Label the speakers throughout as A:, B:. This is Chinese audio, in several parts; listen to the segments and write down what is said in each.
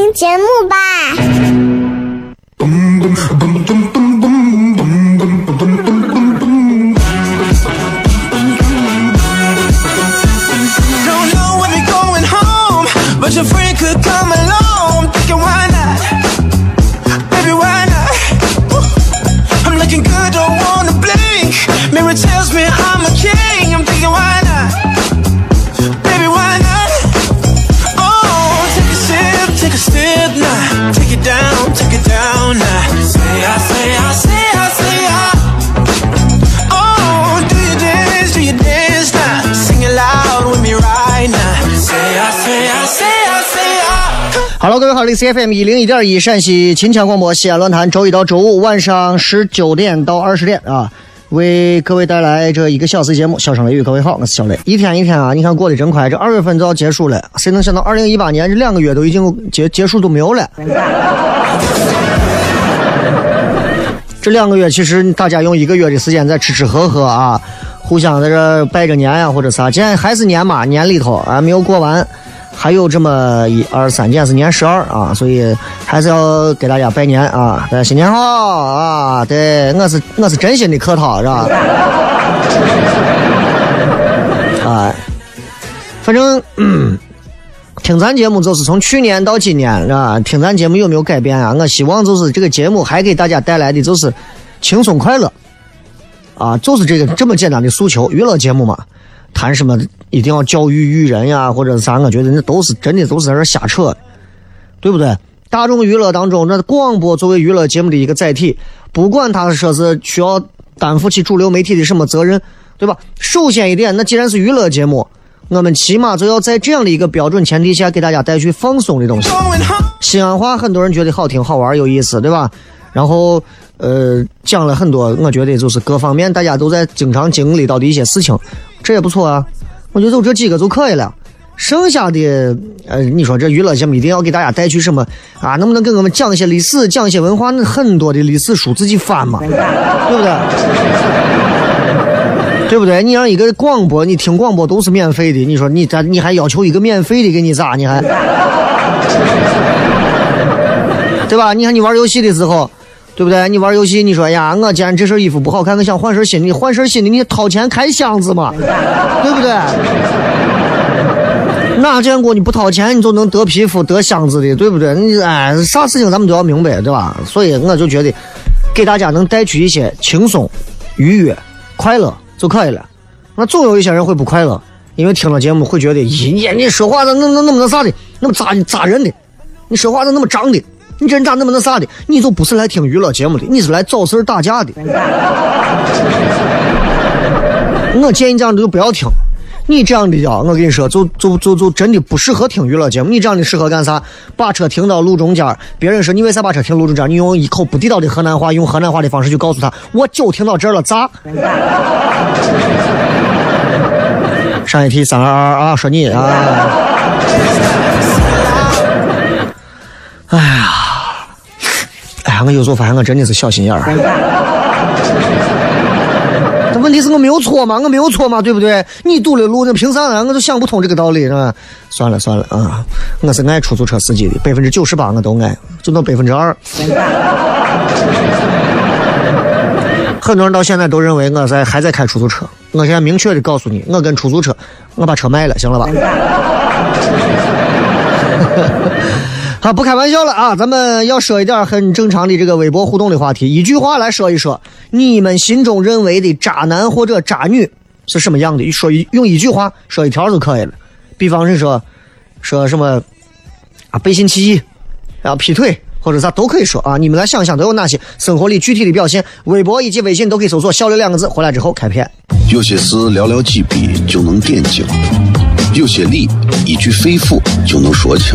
A: 听节目吧。
B: C F M 一零一点一陕西秦腔广播西安论坛，周一到周五晚上十九点到二十点啊，为各位带来这一个小时节目。小声雷雨，各位好，我是小雷。一天一天啊，你看过得真快，这二月份就要结束了，谁能想到二零一八年这两个月都已经结结束都没有了？这两个月其实大家用一个月的时间在吃吃喝喝啊，互相在这拜个年呀或者啥，今天还是年嘛，年里头啊没有过完。还有这么一二三，今是年十二啊，所以还是要给大家拜年啊！大家，新年好啊！对，我是我是真心的客套，是吧？哎，反正 听咱节目就是从去年到今年，是吧？听咱节目有没有改变啊？我希望就是这个节目还给大家带来的就是轻松快乐啊，就是这个这么简单的诉求，娱乐节目嘛。谈什么一定要教育育人呀，或者是啥？我觉得那都是真的，都是在这瞎扯，对不对？大众娱乐当中，那广播作为娱乐节目的一个载体，不管他说是需要担负起主流媒体的什么责任，对吧？首先一点，那既然是娱乐节目，我们起码就要在这样的一个标准前提下，给大家带去放松的东西。西安话很多人觉得好听、好玩、有意思，对吧？然后。呃，讲了很多，我觉得就是各方面大家都在经常经历到的一些事情，这也不错啊。我觉得就这几个就可以了。剩下的，呃，你说这娱乐节目一定要给大家带去什么啊？能不能给我们讲一些历史，讲一些文化？那很多的历史书自己翻嘛，对不对？对不对？你让一个广播，你听广播都是免费的，你说你咋你还要求一个免费的给你咋？你还，对吧？你看你玩游戏的时候。对不对？你玩游戏，你说呀，我今天这身衣服不好看，我想换身新的。换身新的，你掏钱开箱子嘛，对不对？哪见过你不掏钱你就能得皮肤得箱子的，对不对？你哎，啥事情咱们都要明白，对吧？所以我就觉得，给大家能带去一些轻松、愉悦、快乐就可以了。那总有一些人会不快乐，因为听了节目会觉得，咦，你你说话咋那那那么那啥的，那么扎扎人的，你说话咋那么脏的？你这人咋那么那啥的？你就不是来听娱乐节目的，你是来找事打架的。我建议这样的就不要听。你这样的呀，我跟你说，就就就就真的不适合听娱乐节目。你这样的适合干啥？把车停到路中间，别人说你为啥把车停路中间？你用一口不地道的河南话，用河南话的方式去告诉他，我就停到这儿了，咋？上一题三二二啊，说你啊。哎呀。我有时候发现我真的是小心眼儿。那问问题是我没有错嘛，我没有错嘛，对不对？你堵了路，那凭啥呢？我就想不通这个道理，是吧？算了算了啊，我是爱出租车司机的，百分之九十八我都爱，就那百分之二。很多人到现在都认为我在还在开出租车，我现在明确的告诉你，我跟出租车，我把车卖了，行了吧？好，不开玩笑了啊！咱们要说一点很正常的这个微博互动的话题，一句话来说一说，你们心中认为的渣男或者渣女是什么样的？说一用一句话说一条就可以了。比方是说，说什么啊背信弃义，然后劈腿或者啥都可以说啊。你们来想想都有哪些生活里具体的表现？微博以及微信都可以搜索“小刘”两个字，回来之后开片。
C: 有些事寥寥几笔就能点睛，有些理一句肺腑就能说清，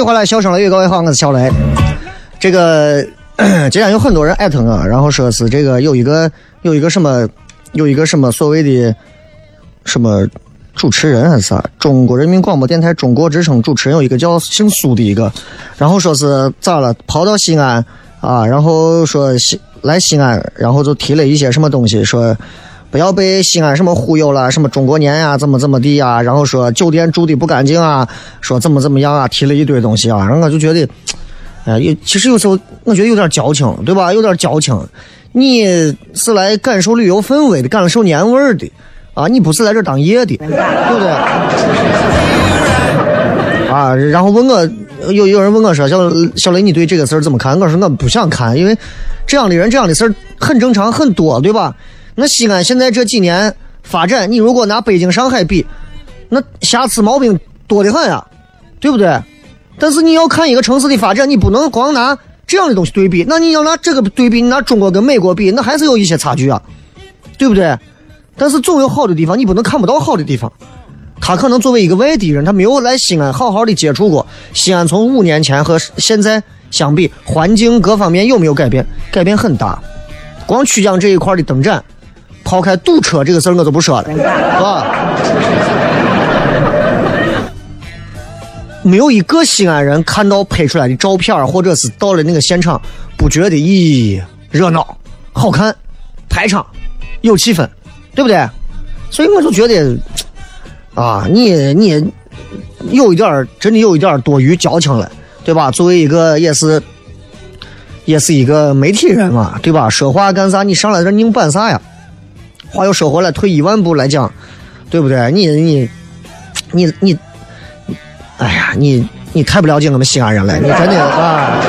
B: 续回来，笑声雷雨，各位好，我是小雷。这个 今天有很多人艾特我，然后说是这个有一个有一个什么有一个什么所谓的什么主持人还是啥？中国人民广播电台中国之声主持人有一个叫姓苏的一个，然后说是咋了？跑到西安啊，然后说西来西安，然后就提了一些什么东西，说。不要被西安什么忽悠了，什么中国年呀，怎么怎么地呀？然后说酒店住的不干净啊，说怎么怎么样啊，提了一堆东西啊。然后我就觉得，哎，有其实有时候我觉得有点矫情，对吧？有点矫情。你是来感受旅游氛围的，感受年味儿的啊，你不是来这当爷的，对不对？啊，然后问我，有有人问我说，小小雷，你对这个事儿怎么看？我说我不想看，因为这样的人，这样的事儿很正常，很多，对吧？那西安现在这几年发展，你如果拿北京、上海比，那瑕疵毛病多得很啊，对不对？但是你要看一个城市的发展，你不能光拿这样的东西对比。那你要拿这个对比，你拿中国跟美国比，那还是有一些差距啊，对不对？但是总有好的地方，你不能看不到好的地方。他可能作为一个外地人，他没有来西安好好的接触过西安，从五年前和现在相比，环境各方面有没有改变？改变很大。光曲江这一块的灯展。抛开堵车这个事儿，我就不说了，是吧？没有一个西安人看到拍出来的照片，或者是到了那个现场，不觉得咦热闹、好看、排场有气氛，对不对？所以我就觉得，啊，你你有一点真的有一点多余矫情了，对吧？作为一个也是也是一个媒体人嘛，对吧？说话干啥？你上来这拧板啥呀？话又说回来，退一万步来讲，对不对？你你你你，哎呀，你你太不了解我们西安人了，你真的啊！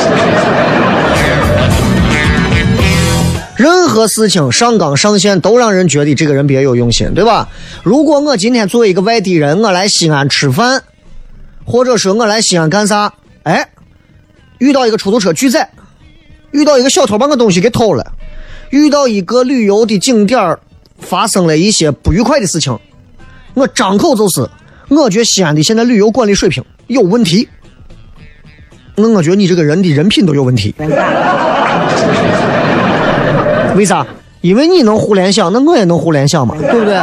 B: 任何事情上纲上线都让人觉得这个人别有用心，对吧？如果我今天作为一个外地人，我来西安吃饭，或者说我来西安干啥？哎，遇到一个出租车拒载，遇到一个小偷把我东西给偷了。遇到一个旅游的景点儿发生了一些不愉快的事情，我张口就是，我觉得西安的现在旅游管理水平有问题。那我觉得你这个人的人品都有问题。为啥？因为你能互联想，那我也能互联想嘛，对不对？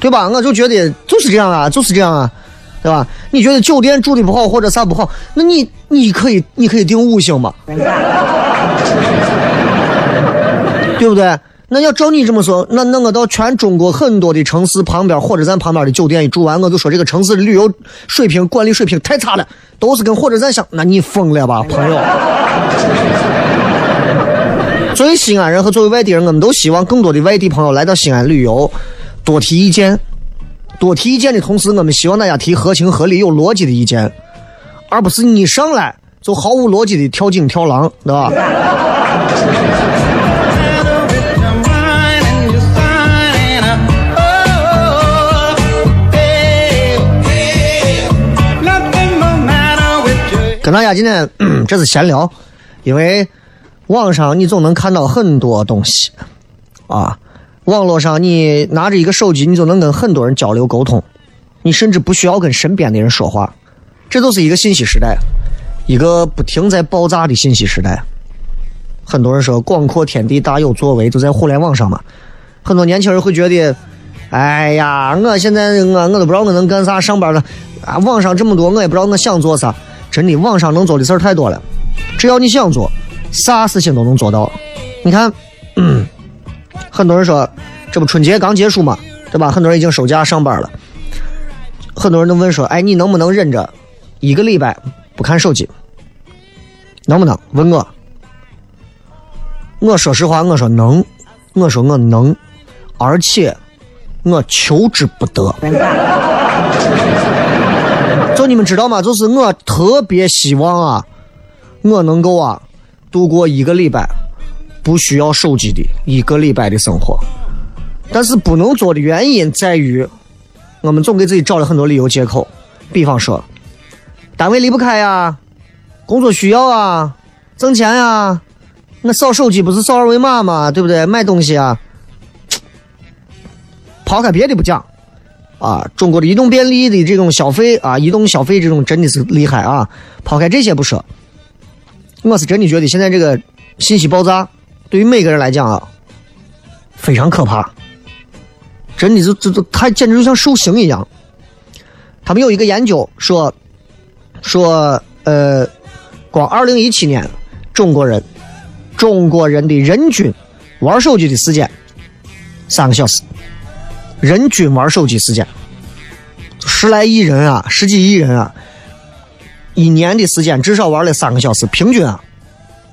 B: 对吧？我就觉得就是这样啊，就是这样啊，对吧？你觉得酒店住的不好或者啥不好，那你你可以你可以订五星嘛，对不对？那要照你这么说，那那我到全中国很多的城市旁边火车站旁边的酒店一住完，我就说这个城市的旅游水平、管理水平太差了，都是跟火车站相。那你疯了吧，朋友？作为西安人和作为外地人，我们都希望更多的外地朋友来到西安旅游，多提意见，多提意见的同时，我们希望大家提合情合理、有逻辑的意见，而不是你上来就毫无逻辑的跳井跳廊，对吧？跟大家今天这是闲聊，因为网上你总能看到很多东西啊。网络上你拿着一个手机，你就能跟很多人交流沟通，你甚至不需要跟身边的人说话。这都是一个信息时代，一个不停在爆炸的信息时代。很多人说广阔天地大有作为，就在互联网上嘛。很多年轻人会觉得，哎呀，我现在我我都不知道我能干啥，上班了啊，网上这么多，我也不知道我想做啥。真的，网上能做的事儿太多了，只要你想做，啥事情都能做到。你看，嗯，很多人说，这不春节刚结束嘛，对吧？很多人已经收假上班了，很多人都问说，哎，你能不能忍着一个礼拜不看手机？能不能？问我，我说实话，我说能，我说我能，而且我求之不得。就你们知道吗？就是我特别希望啊，我能够啊度过一个礼拜不需要手机的一个礼拜的生活。但是不能做的原因在于，我们总给自己找了很多理由借口，比方说单位离不开呀，工作需要啊，挣钱呀，那扫手机不是扫二维码吗？对不对？买东西啊，抛开别的不讲。啊，中国的移动便利的这种消费啊，移动消费这种真的是厉害啊！抛开这些不说，我是真的觉得现在这个信息爆炸对于每个人来讲啊，非常可怕。真的就就就，它简直就像受刑一样。他们有一个研究说，说呃，光二零一七年，中国人中国人的人均玩手机的时间三个小时。人均玩手机时间，十来亿人啊，十几亿人啊，一年的时间至少玩了三个小时，平均啊，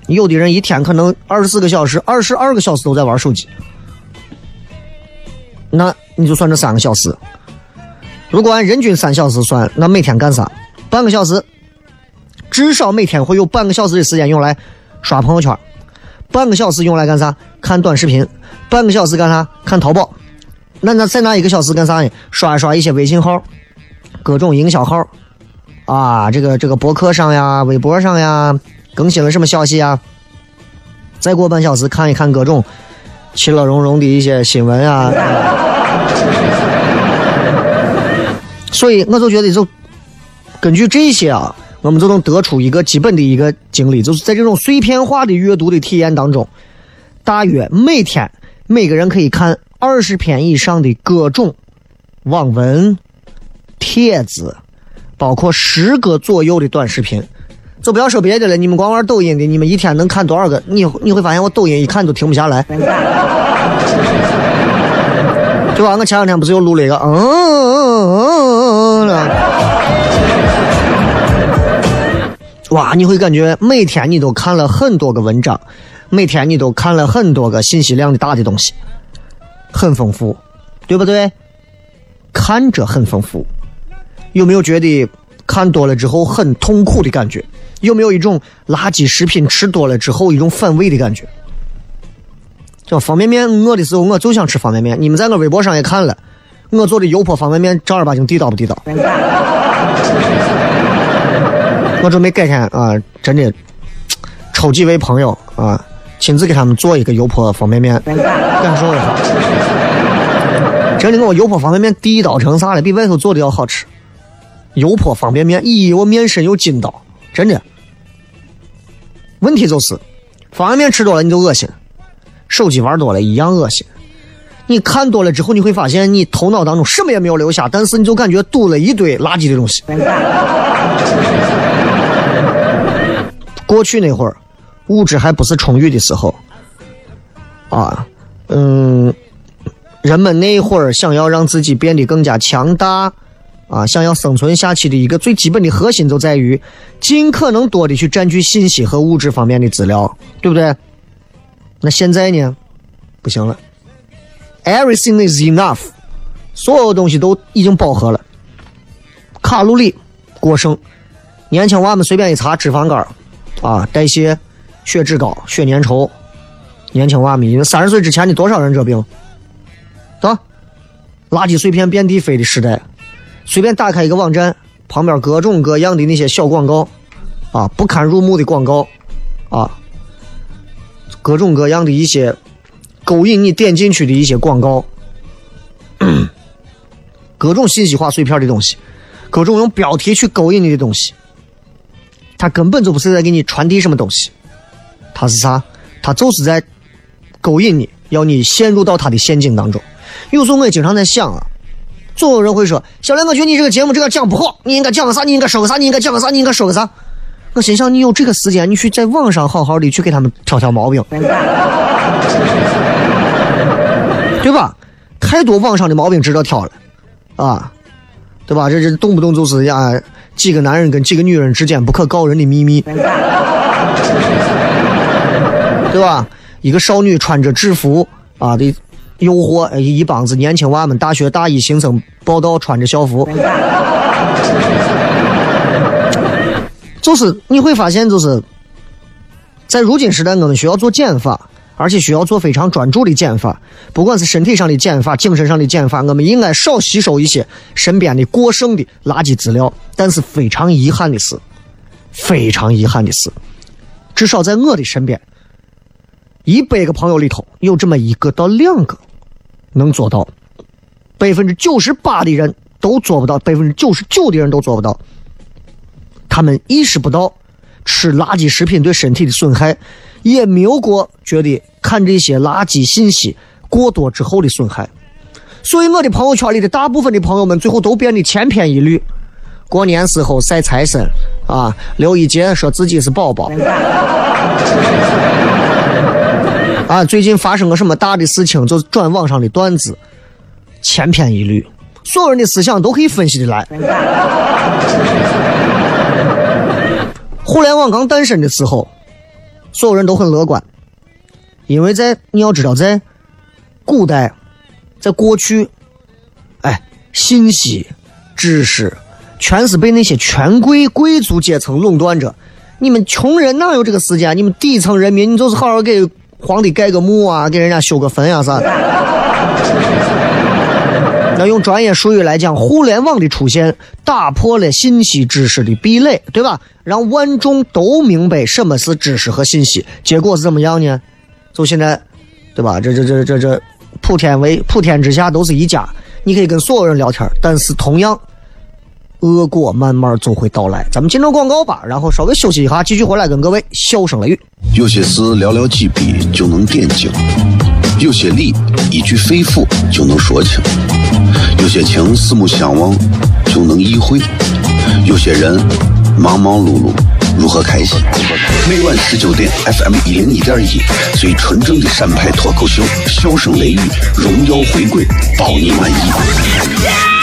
B: 有的人一天可能二十四个小时、二十二个小时都在玩手机。那你就算这三个小时，如果按人均三小时算，那每天干啥？半个小时，至少每天会有半个小时的时间用来刷朋友圈，半个小时用来干啥？看短视频，半个小时干啥？看淘宝。那那再拿一个小时干啥呢？刷一刷一些微信号，各种营销号，啊，这个这个博客上呀、微博上呀，更新了什么消息呀？再过半小时看一看各种其乐融融的一些新闻啊。所以我就觉得，就根据这些啊，我们就能得出一个基本的一个经历，就是在这种碎片化的阅读的体验当中，大约每天每个人可以看。二十篇以上的各种网文、帖子，包括十个左右的短视频，就不要说别的了。你们光玩抖音的，你们一天能看多少个？你你会发现，我抖音一看都停不下来，对吧？我前两天不是又录了一个，嗯嗯嗯嗯嗯，哇！你会感觉每天你都看了很多个文章，每天你都看了很多个信息量的大的东西。很丰富，对不对？看着很丰富，有没有觉得看多了之后很痛苦的感觉？有没有一种垃圾食品吃多了之后一种反胃的感觉？叫方便面，饿的时候我就想吃方便面。你们在我微博上也看了，我做的油泼方便面正儿八经地道不地道？我准备改天啊，真的。抽几位朋友啊，亲自给他们做一个油泼方便面，感受一下。真的，我油泼方便面地道成啥了？比外头做的要好吃。油泼方便面，咦，我面身有筋道，真的。问题就是，方便面吃多了你就恶心，手机玩多了一样恶心。你看多了之后，你会发现你头脑当中什么也没有留下，但是你就感觉堵了一堆垃圾的东西。过去那会儿，物质还不是充裕的时候，啊，嗯，人们那会儿想要让自己变得更加强大，啊，想要生存下去的一个最基本的核心就在于尽可能多的去占据信息和物质方面的资料，对不对？那现在呢，不行了。Everything is enough，所有东西都已经饱和了。卡路里过剩，年轻娃们随便一查，脂肪肝啊，代谢、血脂高、血粘稠。年轻娃们，三十岁之前的多少人这病？啊，垃圾碎片遍地飞的时代，随便打开一个网站，旁边各种各样的那些小广告，啊，不堪入目的广告，啊，各种各样的一些。勾引你点进去的一些广告，各种信息化碎片的东西，各种用标题去勾引你的东西，它根本就不是在给你传递什么东西，他是啥？他就是在勾引你，要你陷入到他的陷阱当中。有时候我也经常在想啊，总有人会说：“小梁，我觉得你这个节目这个讲不好，你应该讲个啥？你应该说个啥？你应该讲个啥？你应该说个啥？”我心想，你有这个时间，你去在网上好好的去给他们挑挑毛病。对吧？太多网上的毛病值得挑了，啊，对吧？这这动不动就是呀，几个男人跟几个女人之间不可告人的秘密，对吧？一个少女穿着制服啊的诱惑一帮子年轻娃们，大学大一新生报道穿着校服，就是你会发现，就是在如今时代，我们需要做减法。而且需要做非常专注的减法，不管是身体上的减法、精神上的减法，我们应该少吸收一些身边的过剩的垃圾资料。但是非常遗憾的是，非常遗憾的是，至少在我的身边，一百个朋友里头有这么一个到两个能做到，百分之九十八的人都做不到，百分之九十九的人都做不到。他们意识不到吃垃圾食品对身体的损害。也没有过觉得看这些垃圾信息过多之后的损害，所以我的朋友圈里的大部分的朋友们最后都变得千篇一律。过年时候晒财神啊，刘一杰说自己是宝宝 啊，最近发生个什么大的事情就转网上的段子，千篇一律，所有人的思想都可以分析的来。互联网刚诞生的时候。所有人都很乐观，因为在你要知道，在古代，在过去，哎，信息、知识全是被那些权贵、贵族阶层垄断着。你们穷人哪有这个时间？你们底层人民，你就是好好给皇帝盖个墓啊，给人家修个坟呀啥的。那 用专业术语来讲，互联网的出现打破了信息知识的壁垒，对吧？让万众都明白什么是知识和信息。结果是怎么样呢？就现在，对吧？这这这这这，普天为普天之下都是一家，你可以跟所有人聊天，但是同样，恶果慢慢就会到来。咱们进入广告吧，然后稍微休息一下，继续回来跟各位笑声雷雨。
C: 有些事寥寥几笔就能点睛，有些力一句肺腑就能说清。有些情四目相望就能意会，有些人忙忙碌碌如何开心？每晚十九点，FM 一零一点一，最纯正的陕派脱口秀，笑声雷雨，荣耀回归，包你满意。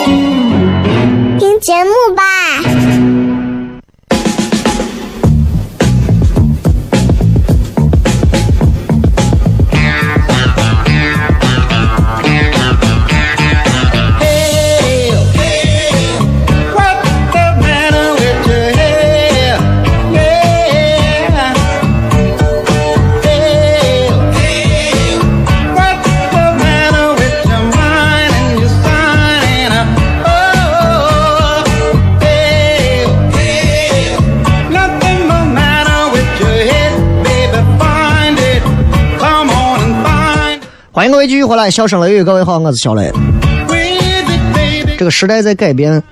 A: 节目吧。
B: 欢迎各位继续回来，笑声雷雨，各位好，我是小雷。这个时代在改变，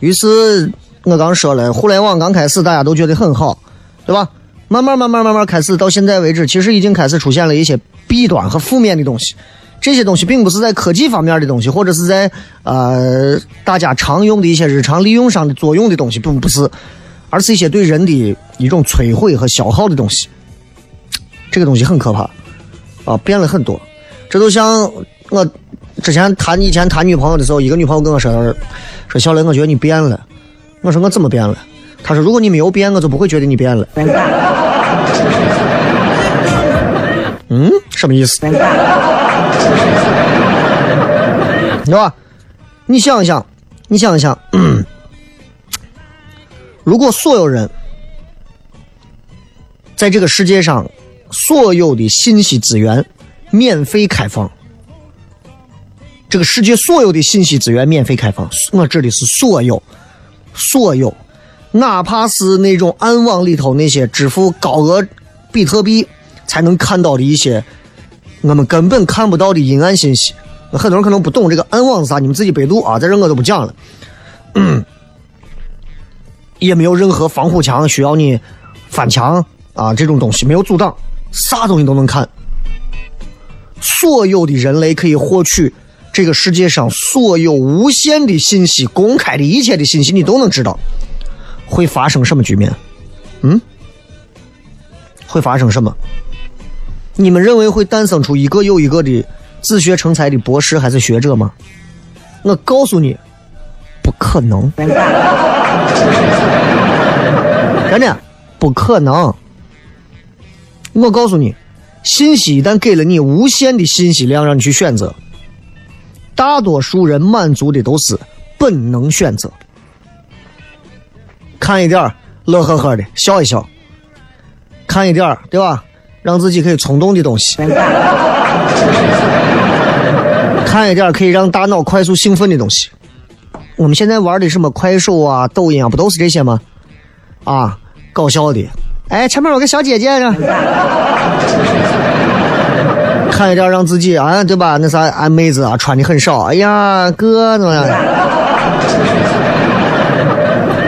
B: 于是我刚说了，互联网刚开始大家都觉得很好，对吧？慢慢慢慢慢慢开始到现在为止，其实已经开始出现了一些弊端和负面的东西。这些东西并不是在科技方面的东西，或者是在呃大家常用的一些日常利用上的作用的东西，并不是，而是一些对人的一种摧毁和消耗的东西。这个东西很可怕啊，变了很多。这就像我之前谈以前谈女朋友的时候，一个女朋友跟我说：“说小雷，我觉得你变了。”我说：“我怎么变了？”她说：“如果你没有变，我就不会觉得你变了。”嗯，什么意思？对吧？你想一想，你想一想，如果所有人在这个世界上所有的信息资源。免费开放，这个世界所有的信息资源免费开放，我指的是所有，所有，哪怕是那种暗网里头那些支付高额比特币才能看到的一些，我们根本看不到的阴暗信息。很多人可能不懂这个暗网是啥，你们自己百度啊，在这我都不讲了。也没有任何防护墙需要你翻墙啊，这种东西没有阻挡，啥东西都能看。所有的人类可以获取这个世界上所有无限的信息，公开的一切的信息，你都能知道会发生什么局面？嗯？会发生什么？你们认为会诞生出一个又一个的自学成才的博士还是学者吗？我告诉你，不可能，真的不可能。我告诉你。信息一旦给了你无限的信息量，让你去选择，大多数人满足的都是本能选择。看一点乐呵呵的，笑一笑；看一点对吧？让自己可以冲动的东西；看一点可以让大脑快速兴奋的东西。我们现在玩的什么快手啊、抖音啊，不都是这些吗？啊，搞笑的。哎，前面有个小姐姐呢，看一点让自己啊，对吧？那啥，俺妹子啊，穿的很少。哎呀，哥怎么样？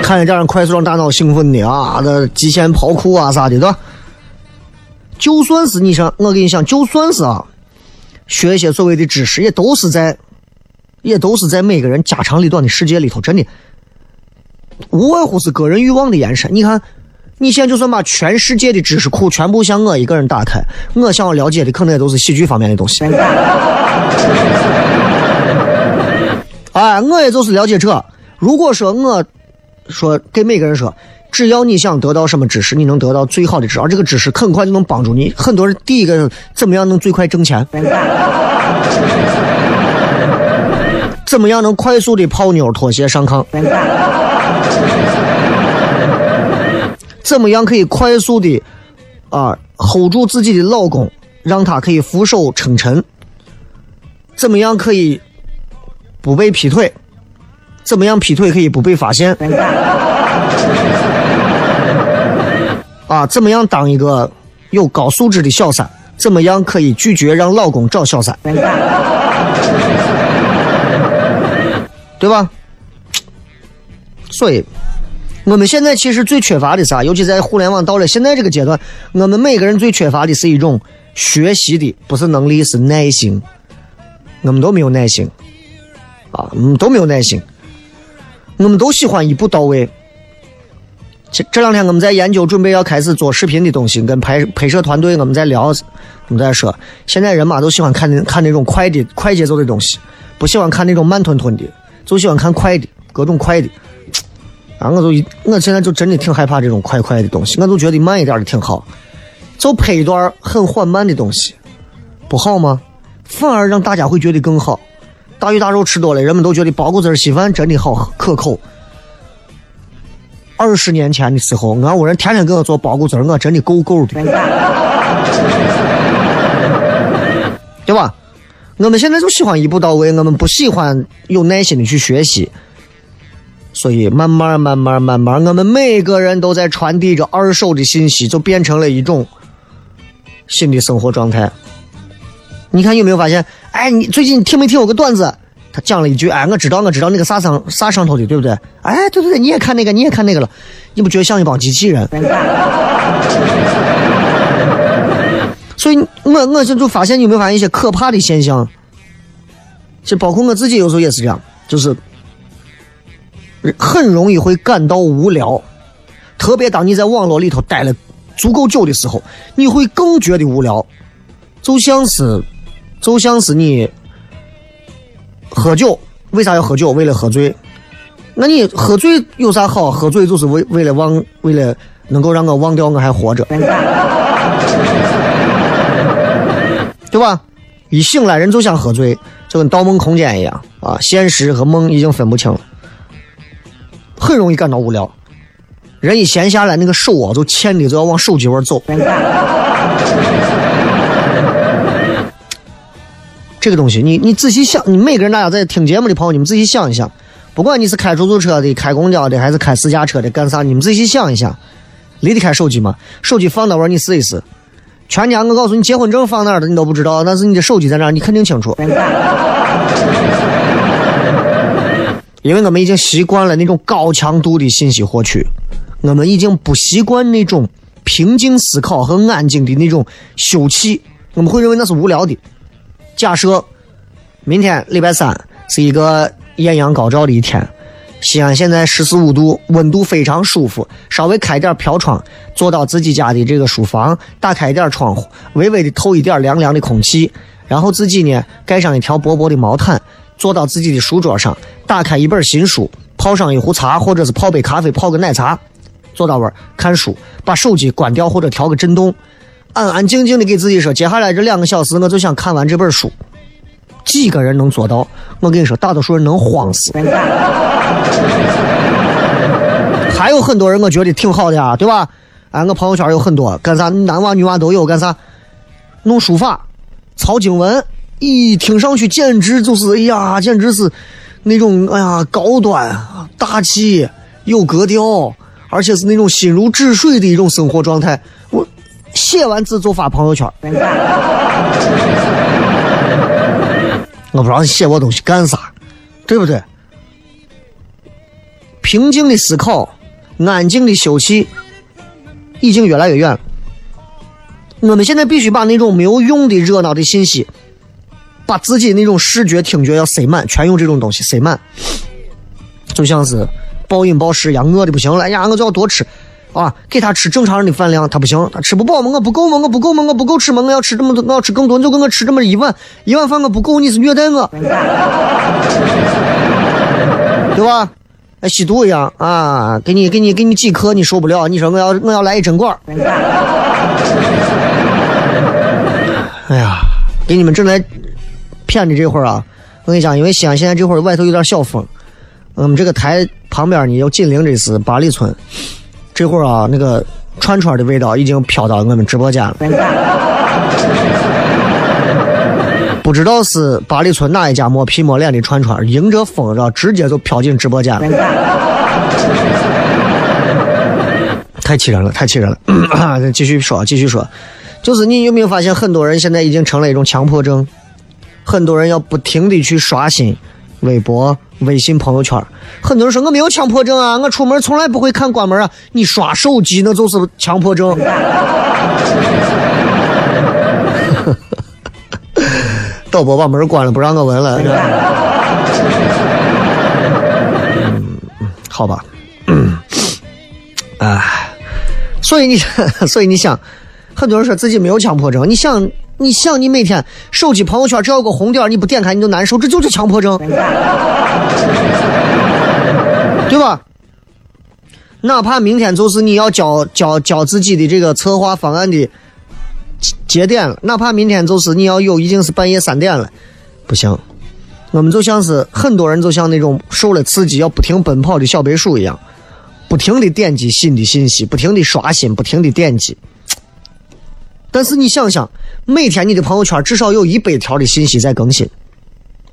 B: 看一点让快速让大脑兴奋的啊，那极限跑酷啊啥的，对吧？就算是你想，我跟你讲，就算是啊，学一些所谓的知识，也都是在，也都是在每个人家长里短的世界里头，真的，无外乎是个人欲望的延伸。你看。你现在就算把全世界的知识库全部向我一个人打开，我想要了解的可能也都是喜剧方面的东西。哎，我也就是了解这。如果说我说给每个人说，只要你想得到什么知识，你能得到最好的知识，而这个知识很快就能帮助你。很多人第一个怎么样能最快挣钱？怎么样能快速的泡妞、脱鞋、上炕？怎么样可以快速的啊 hold 住自己的老公，让他可以俯首称臣？怎么样可以不被劈腿？怎么样劈腿可以不被发现？啊，怎么样当一个有高素质的小三？怎么样可以拒绝让老公找小三？对吧？所以。我们现在其实最缺乏的啥？尤其在互联网到了现在这个阶段，我们每个人最缺乏的是一种学习的，不是能力，是耐心。我们都没有耐心，啊，我们都没有耐心。我们都喜欢一步到位。这这两天我们在研究，准备要开始做视频的东西，跟拍拍摄团队我们在聊，我们在说，现在人嘛都喜欢看看那种快的、快节奏的东西，不喜欢看那种慢吞吞的，就喜欢看快的，各种快的。啊，我就我现在就真的挺害怕这种快快的东西，我就觉得慢一点的挺好，就拍一段很缓慢的东西，不好吗？反而让大家会觉得更好。大鱼大肉吃多了，人们都觉得包谷子稀饭真的好可口。二十年前的时候，俺屋人天天给我做包谷子我真的够够的，对吧？我们现在就喜欢一步到位，我们不喜欢有耐心的去学习。所以慢慢慢慢慢慢，我们每个人都在传递着二手的信息，就变成了一种新的生活状态。你看有没有发现？哎，你最近听没听有个段子？他讲了一句：“哎，我知道，我知道那个啥上啥上头的，对不对？”哎，对对对，你也看那个，你也看那个了，你不觉得像一帮机器人？所以，我我就就发现，你有没有发现一些可怕的现象？就包括我自己有时候也是这样，就是。很容易会感到无聊，特别当你在网络里头待了足够久的时候，你会更觉得无聊。就像是，就像是你喝酒，为啥要喝酒？为了喝醉。那你喝醉有啥好？喝醉就是为为了忘，为了能够让我忘掉我还活着，对吧？一醒来人就想喝醉，就跟《盗梦空间》一样啊，现实和梦已经分不清了。很容易感到无聊，人一闲下来，那个手啊就欠的就要往手机玩走。这个东西，你你仔细想，你每个人大家在听节目的朋友，你们仔细想一想，不管你是开出租车的、开公交的，还是开私家车的，干啥？你们仔细想一想，离得开手机吗？手机放那玩？你试一试。全家，我告诉你，结婚证放哪儿的你都不知道，但是你的手机在哪，你肯定清楚。因为我们已经习惯了那种高强度的信息获取，我们已经不习惯那种平静思考和安静的那种休憩，我们会认为那是无聊的。假设明天礼拜三是一个艳阳高照的一天，西安现在十四五度，温度非常舒服，稍微开点飘窗，坐到自己家的这个书房，打开一点窗户，微微的透一点凉凉的空气，然后自己呢盖上一条薄薄的毛毯。坐到自己的书桌上，打开一本新书，泡上一壶茶，或者是泡杯咖啡，泡个奶茶，坐到那儿看书，把手机关掉或者调个震动，安安静静的给自己说：接下来这两个小时，我就想看完这本书。几个人能做到？我跟你说，大多数人能慌死。还有很多人，我觉得挺好的呀，对吧？哎，我朋友圈有很多，干啥男娃女娃都有，干啥？弄书法，抄经文。咦，听上去简直就是，哎呀，简直是那种，哎呀，高端、大气、有格调，而且是那种心如止水的一种生活状态。我写完字就发朋友圈。我不知道你写我东西干啥，对不对？平静的思考，安静的休息，已经越来越远。我们现在必须把那种没有用的热闹的信息。把自己那种视觉、听觉要塞满，全用这种东西塞满，就像是暴饮暴食一样，饿的不行了，哎呀，我就要多吃，啊，给他吃正常人的饭量，他不行，他吃不饱吗？我不够吗？我不够吗？我不够吃吗？我要吃这么多，我要吃更多，你就给我吃这么一碗，一碗饭我不够，你是虐待我，对吧？哎，吸毒一样啊，给你给你给你几颗你受不了，你说我要我要来一针管，哎呀，给你们正在。骗的这会儿啊，我跟你讲，因为西安现在这会儿外头有点小风，我们这个台旁边呢有紧邻着是八里村，这会儿啊那个串串的味道已经飘到我们直播间了，不知道是八里村哪一家摸皮摸脸的串串，迎着风然后直接就飘进直播间了，太气人了，太气人了，继续说，继续说，就是你有没有发现，很多人现在已经成了一种强迫症。很多人要不停的去刷新微博、微信朋友圈。很多人说我没有强迫症啊，我出门从来不会看关门啊。你刷手机那就是强迫症。导播把门关了，不让我闻了。嗯，好吧。嗯，哎，所以你，所以你想，很多人说自己没有强迫症。你想，你想，你每天手机朋友圈只要有个红点，你不点开你就难受，这就是强迫症，对吧？哪怕明天就是你要交交交自己的这个策划方案的。节点了，哪怕明天就是你要有，已经是半夜三点了，不行。我们就像是很多人，就像那种受了刺激要不停奔跑的小白鼠一样，不停的点击新的信息，不停的刷新，不停的点击。但是你想想，每天你的朋友圈至少有一百条的信息在更新，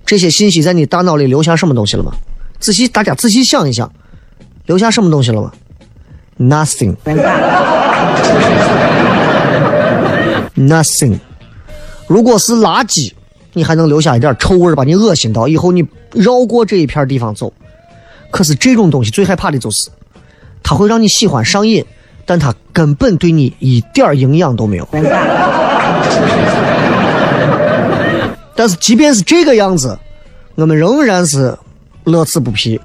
B: 这些信息在你大脑里留下什么东西了吗？仔细，大家仔细想一想，留下什么东西了吗？Nothing。Nothing。如果是垃圾，你还能留下一点臭味，把你恶心到，以后你绕过这一片地方走。可是这种东西最害怕的就是，它会让你喜欢上瘾，但它根本对你一点营养都没有。但是即便是这个样子，我们仍然是乐此不疲。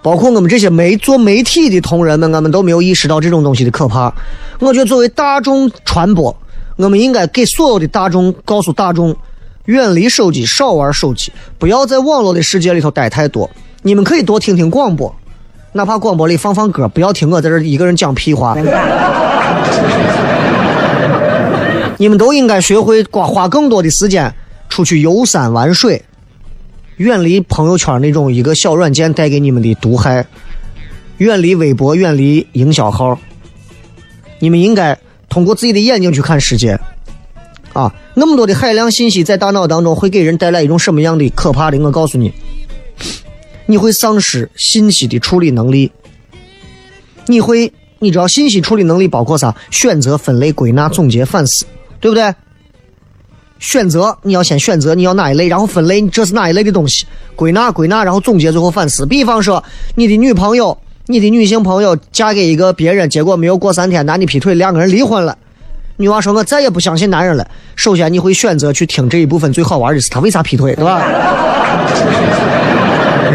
B: 包括我们这些没做媒体的同仁们，我们都没有意识到这种东西的可怕。我觉得作为大众传播。我们应该给所有的大众告诉大众，远离手机，少玩手机，不要在网络的世界里头待太多。你们可以多听听广播，哪怕广播里放放歌，不要听我在这一个人讲屁话。你们都应该学会花花更多的时间出去游山玩水，远离朋友圈那种一个小软件带给你们的毒害，远离微博，远离营销号。你们应该。通过自己的眼睛去看世界，啊，那么多的海量信息在大脑当中会给人带来一种什么样的可怕的？我告诉你，你会丧失信息的处理能力。你会，你知道信息处理能力包括啥？选择、分类、归纳、总结、反思，对不对？选择，你要先选择你要哪一类，然后分类，这是哪一类的东西？归纳，归纳，然后总结，最后反思。比方说，你的女朋友。你的女性朋友嫁给一个别人，结果没有过三天，男的劈腿，两个人离婚了。女娃说：“我再也不相信男人了。”首先，你会选择去听这一部分最好玩的是他为啥劈腿，对吧？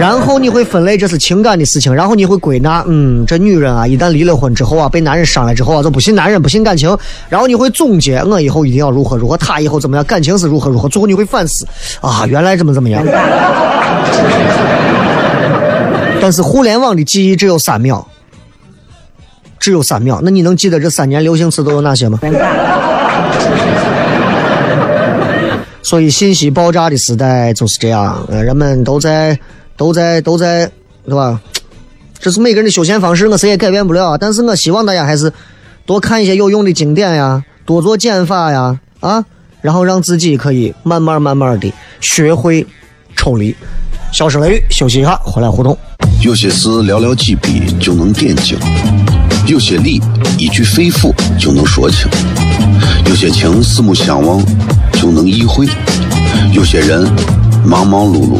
B: 然后你会分类这是情感的事情，然后你会归纳，嗯，这女人啊，一旦离了婚之后啊，被男人伤了之后啊，就不信男人，不信感情。然后你会总结，我以后一定要如何如何，他以后怎么样，感情是如何如何。最后你会反思，啊，原来怎么怎么样。但是互联网的记忆只有三秒，只有三秒。那你能记得这三年流行词都有哪些吗？所以信息爆炸的时代就是这样，人们都在都在都在，是吧？这是每个人的休闲方式，我谁也改变不了。但是我希望大家还是多看一些有用的经典呀，多做减法呀，啊，然后让自己可以慢慢慢慢的学会抽离。小声雷雨，休息一下，回来互动。
C: 有些事寥寥几笔就能点睛，有些理一句肺腑就能说清，有些情四目相望就能意会，有些人忙忙碌碌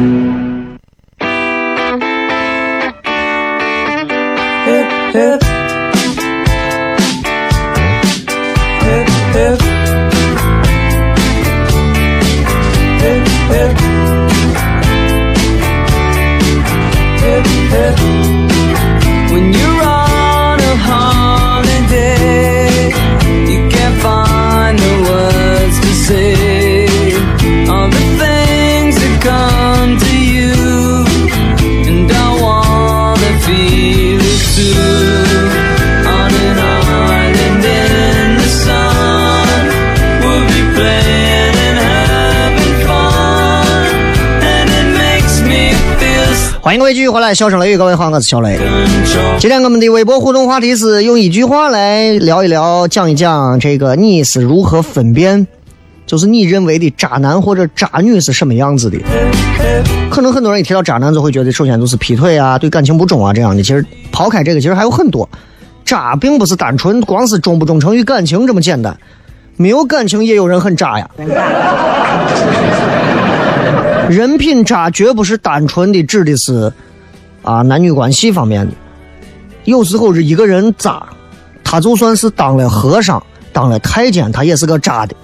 B: 欢迎各位继续回来，笑声雷雨，各位好，我是小雷。今天我们的微博互动话题是用一句话来聊一聊，讲一讲这个你是如何分辨，就是你认为的渣男或者渣女是什么样子的。可能很多人一提到渣男，就会觉得首先就是劈腿啊，对感情不忠啊这样的。其实抛开这个，其实还有很多。渣并不是单纯光是忠不忠诚于感情这么简单，没有感情也有人很渣呀。人品渣绝不是单纯的指的是啊男女关系方面的，有时候是一个人渣，他就算是当了和尚、当了太监，他也是个渣的，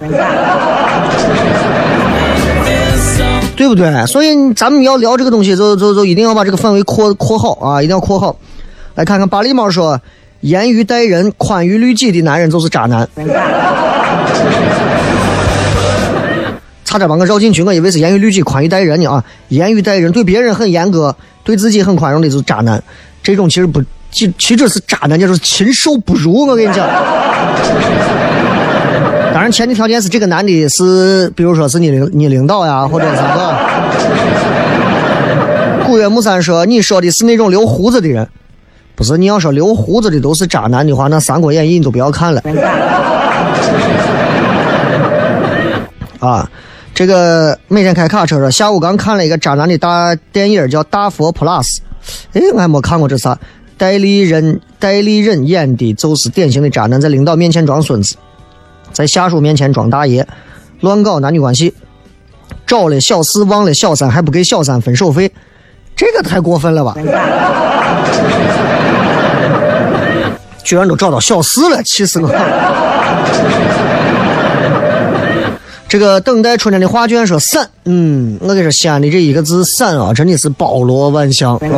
B: 对不对？所以咱们要聊这个东西，就就就一定要把这个范围扩扩好啊，一定要扩好。来看看巴里猫说。严于待人、宽于律己的男人就是渣男。差点把我绕进去，我以为是严于律己、宽于待人呢啊！严于待人，对别人很严格，对自己很宽容的就是渣男。这种其实不，其其实是渣男，就是禽兽不如。我跟你讲。当然，前提条件是这个男的是，比如说是你领你领导呀，或者是个。古月木三说：“你说的是那种留胡子的人。”不是你要说留胡子的都是渣男的话，那《三国演义》你都不要看了。啊，这个每天开卡车说，下午刚看了一个渣男的大电影，叫《大佛 Plus》。哎，我还没看过这啥。戴立忍，戴立忍演的就是典型的渣男，在领导面前装孙子，在下属面前装大爷，乱搞男女关系，找了小四忘了小三，还不给小三分手费，这个太过分了吧？居然都找到小四了，气死我了！这个等待春天的画卷说散，嗯，我跟你说，西安的这一个字散啊，真的是包罗万象。哎呀，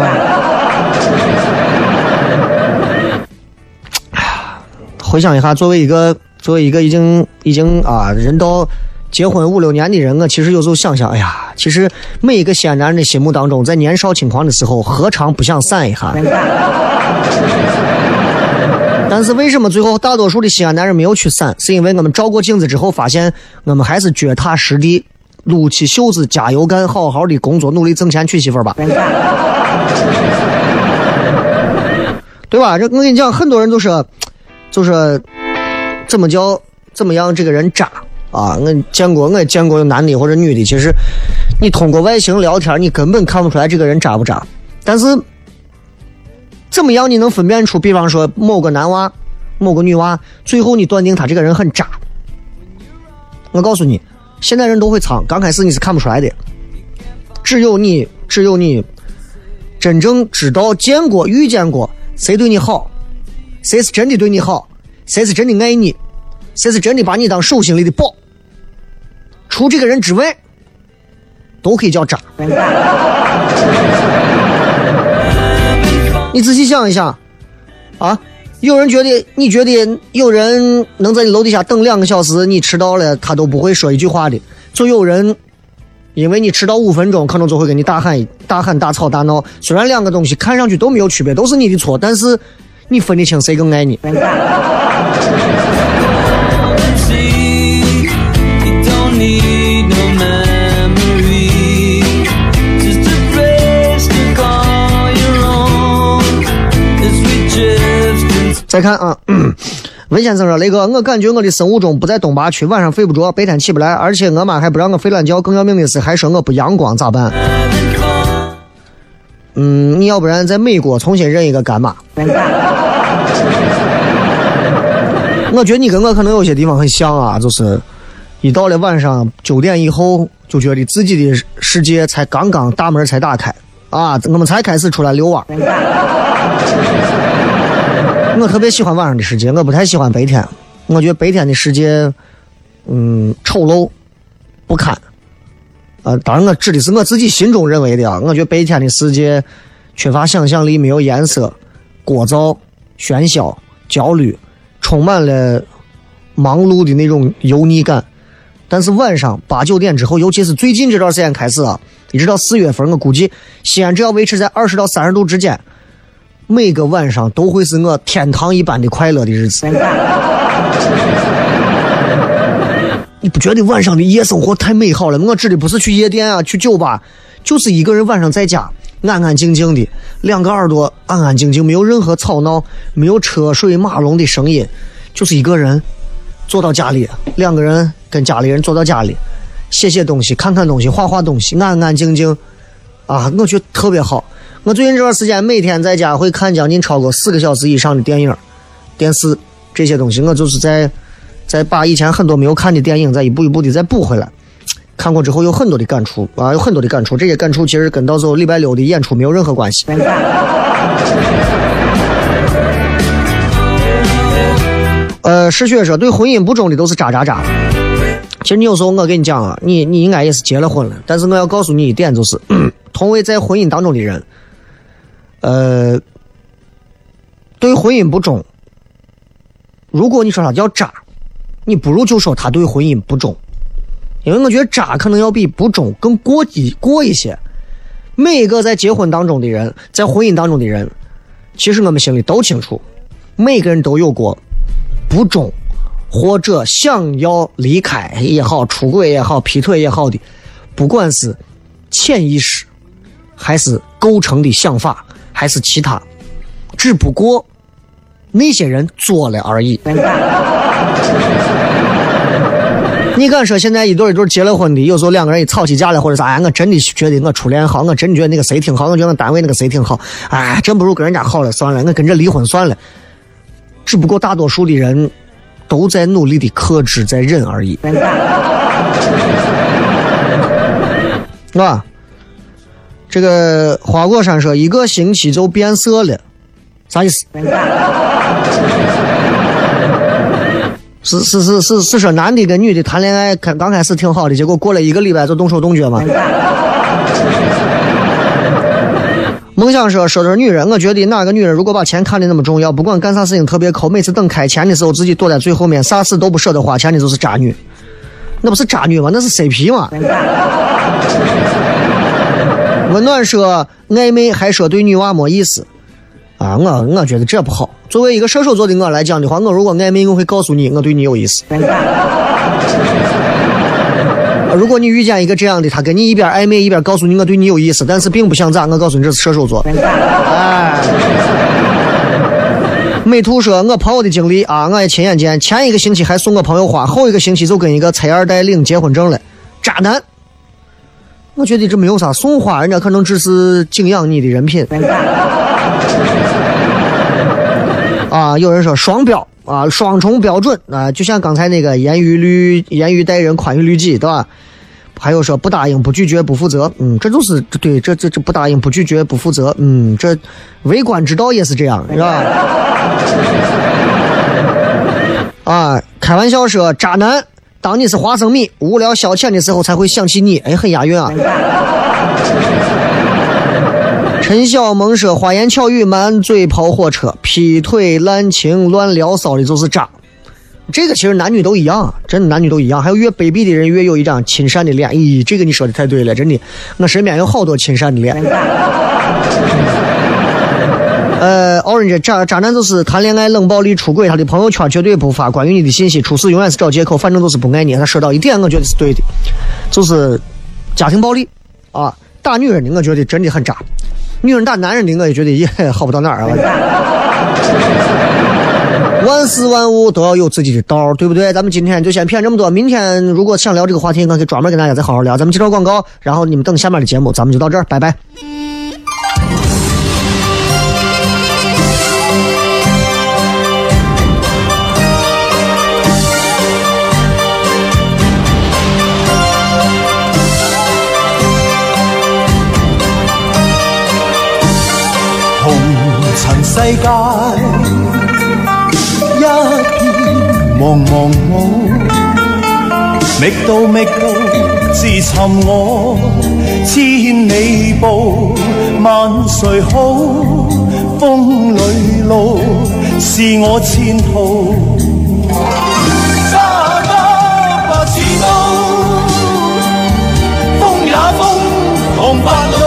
B: 回想一下，作为一个作为一个已经已经啊人到结婚五六年的人，我其实有时候想想，哎呀，其实每一个西安男人的心目当中，在年少轻狂的时候，何尝不想散一下？但是为什么最后大多数的西安男人没有去散？是因为我们照过镜子之后发现，我们还是脚踏实地，撸起袖子加油干，好好的工作，努力挣钱娶媳妇吧，对吧？这我跟你讲，很多人都说，就是怎么叫怎么样这个人渣啊？我见过，我见过有男的或者女的，其实你通过外形聊天，你根本看不出来这个人渣不渣，但是。怎么样你能分辨出？比方说某个男娃、某个女娃，最后你断定他这个人很渣。我告诉你，现在人都会藏，刚开始你是看不出来的。只有你，只有你真正知道、见过、遇见过谁对你好，谁是真的对你好，谁是真的爱你，谁是真的把你当手心里的宝。除这个人之外，都可以叫渣。你仔细想一想，啊，有人觉得你觉得有人能在你楼底下等两个小时，你迟到了他都不会说一句话的，就有人因为你迟到五分钟，可能就会跟你大喊大喊大吵大闹。虽然两个东西看上去都没有区别，都是你的错，但是你分得清谁更爱你。再看啊，文先生说：“雷哥，我感觉我的生物钟不在东八区，晚上睡不着，白天起不来，而且我妈还不让我睡懒觉。更要命的是，还说我不阳光，咋办？”嗯，你要不然在美国重新认一个干妈。我觉得你跟我可能有些地方很像啊，就是一到了晚上九点以后，就觉得自己的世界才刚刚大门才打开啊，我们才开始出来遛弯。我特别喜欢晚上的世界，我不太喜欢白天。我觉得白天的世界，嗯，丑陋不堪。啊，当然我指的是我自己心中认为的啊。我觉得白天的世界缺乏想象力，没有颜色，聒噪、喧嚣、焦虑，充满了忙碌的那种油腻感。但是晚上八九点之后，尤其是最近这段时间开始啊，一直到四月份，我估计西安只要维持在二十到三十度之间。每个晚上都会是我天堂一般的快乐的日子。你不觉得晚上的夜生活太美好了？我指的不是去夜店啊，去酒吧，就是一个人晚上在家，安安静静的，两个耳朵安安静静，没有任何吵闹，没有车水马龙的声音，就是一个人坐到家里，两个人跟家里人坐到家里，写写东西，看看东西，画画东西，安安静静，啊，我觉得特别好。我最近这段时间每天在家会看将近超过四个小时以上的电影、电视这些东西，我就是在在把以前很多没有看的电影再一步一步的再补回来。看过之后有很多的感触啊，有很多的感触。这些感触其实跟到时候礼拜六的演出没有任何关系。呃，石雪说对婚姻不忠的都是渣渣渣。其实你有时候我跟你讲啊，你你应该也是结了婚了，但是我要告诉你一点，就是同为在婚姻当中的人，呃，对婚姻不忠。如果你说他叫渣，你不如就说他对婚姻不忠。因为我觉得渣可能要比不忠更过一过一些。每一个在结婚当中的人，在婚姻当中的人，其实我们心里都清楚，每个人都有过不忠或者想要离开也好、出轨也好、劈腿也好的，不管是潜意识，还是构成的想法，还是其他，只不过那些人做了而已。你敢说现在一对一对结了婚的，有时候两个人一吵起架来或者啥呀，我真的觉得我初恋好，我真觉得那个谁挺好，我觉得我单位那个谁挺好，哎，真不如跟人家好了算了，我跟着离婚算了。只不过大多数的人都在努力的克制，在忍而已。啊，这个花果山说一个星期就变色了，啥意思？是是是是是说男的跟女的谈恋爱，开刚开始挺好的，结果过了一个礼拜就动手动脚吗？梦想说说的是女人，我觉得哪个女人如果把钱看得那么重要，不管干啥事情特别抠，每次等开钱的时候自己躲在最后面，啥事都不舍得花钱的，就是渣女。那不是渣女吗？那是 CP 吗？温暖说暧昧还说对女娃没意思。啊，我我觉得这不好。作为一个射手座的我来讲的话，我如果暧昧，我会告诉你我对你有意思。如果你遇见一个这样的，他跟你一边暧昧一边告诉你我对你有意思，但是并不想咋，我告诉你这是射手座。哎，美图说，我朋友的经历啊，我也亲眼见，前一个星期还送我朋友花，后一个星期就跟一个拆二代领结婚证了，渣男。我觉得这没有啥，送花人家可能只是敬仰你的人品。啊，有人说双标啊，双重标准啊，就像刚才那个严于律，严于待人，宽于律己，对吧？还有说不答应、不拒绝、不负责，嗯，这就是对，这这这不答应、不拒绝、不负责，嗯，这为官之道也是这样，是吧？啊，开玩笑说渣男，当你是花生米，无聊消遣的时候才会想起你，哎，很押韵啊。陈小萌说：“花言巧语、满嘴跑火车、劈腿、滥情、乱聊骚的，就是渣。这个其实男女都一样，真的男女都一样。还有越卑鄙的人，越有一张亲善的脸。咦，这个你说的太对了，真的。我身边有好多亲善的脸。呃，orange 渣渣男就是谈恋爱冷暴力、出轨，他的朋友圈绝对不发关于你的信息，出事永远是找借口，反正都是不爱你。他说到一点，我觉得是对的，就是家庭暴力啊，打女人的，我觉得真的很渣。”女人打男人的，我也觉得也好不到哪儿啊！万事万物都要有自己的道，对不对？咱们今天就先骗这么多，明天如果想聊这个话题，我可以专门跟大家再好好聊。咱们接着广告，然后你们等下面的节目，咱们就到这儿，拜拜。
D: 世界一片茫茫雾，觅到觅到自寻我，千里步，万岁好？风里路是我前途，沙家不似刀，风也风，浪八路。